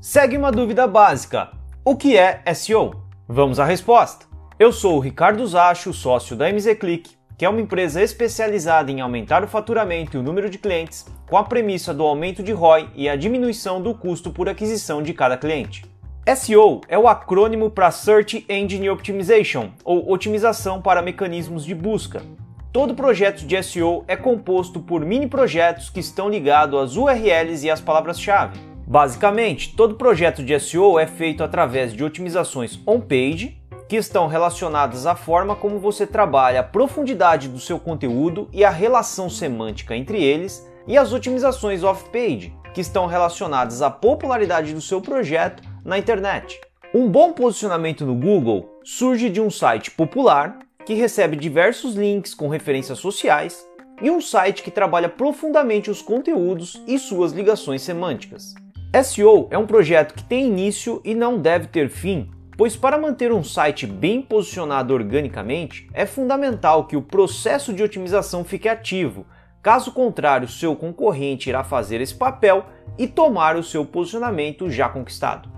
Segue uma dúvida básica: o que é SEO? Vamos à resposta. Eu sou o Ricardo Zacho, sócio da MZClick, que é uma empresa especializada em aumentar o faturamento e o número de clientes, com a premissa do aumento de ROI e a diminuição do custo por aquisição de cada cliente. SEO é o acrônimo para Search Engine Optimization, ou otimização para mecanismos de busca. Todo projeto de SEO é composto por mini projetos que estão ligados às URLs e às palavras-chave. Basicamente, todo projeto de SEO é feito através de otimizações on-page, que estão relacionadas à forma como você trabalha a profundidade do seu conteúdo e a relação semântica entre eles, e as otimizações off-page, que estão relacionadas à popularidade do seu projeto na internet. Um bom posicionamento no Google surge de um site popular que recebe diversos links com referências sociais e um site que trabalha profundamente os conteúdos e suas ligações semânticas. SEO é um projeto que tem início e não deve ter fim, pois para manter um site bem posicionado organicamente, é fundamental que o processo de otimização fique ativo. Caso contrário, seu concorrente irá fazer esse papel e tomar o seu posicionamento já conquistado.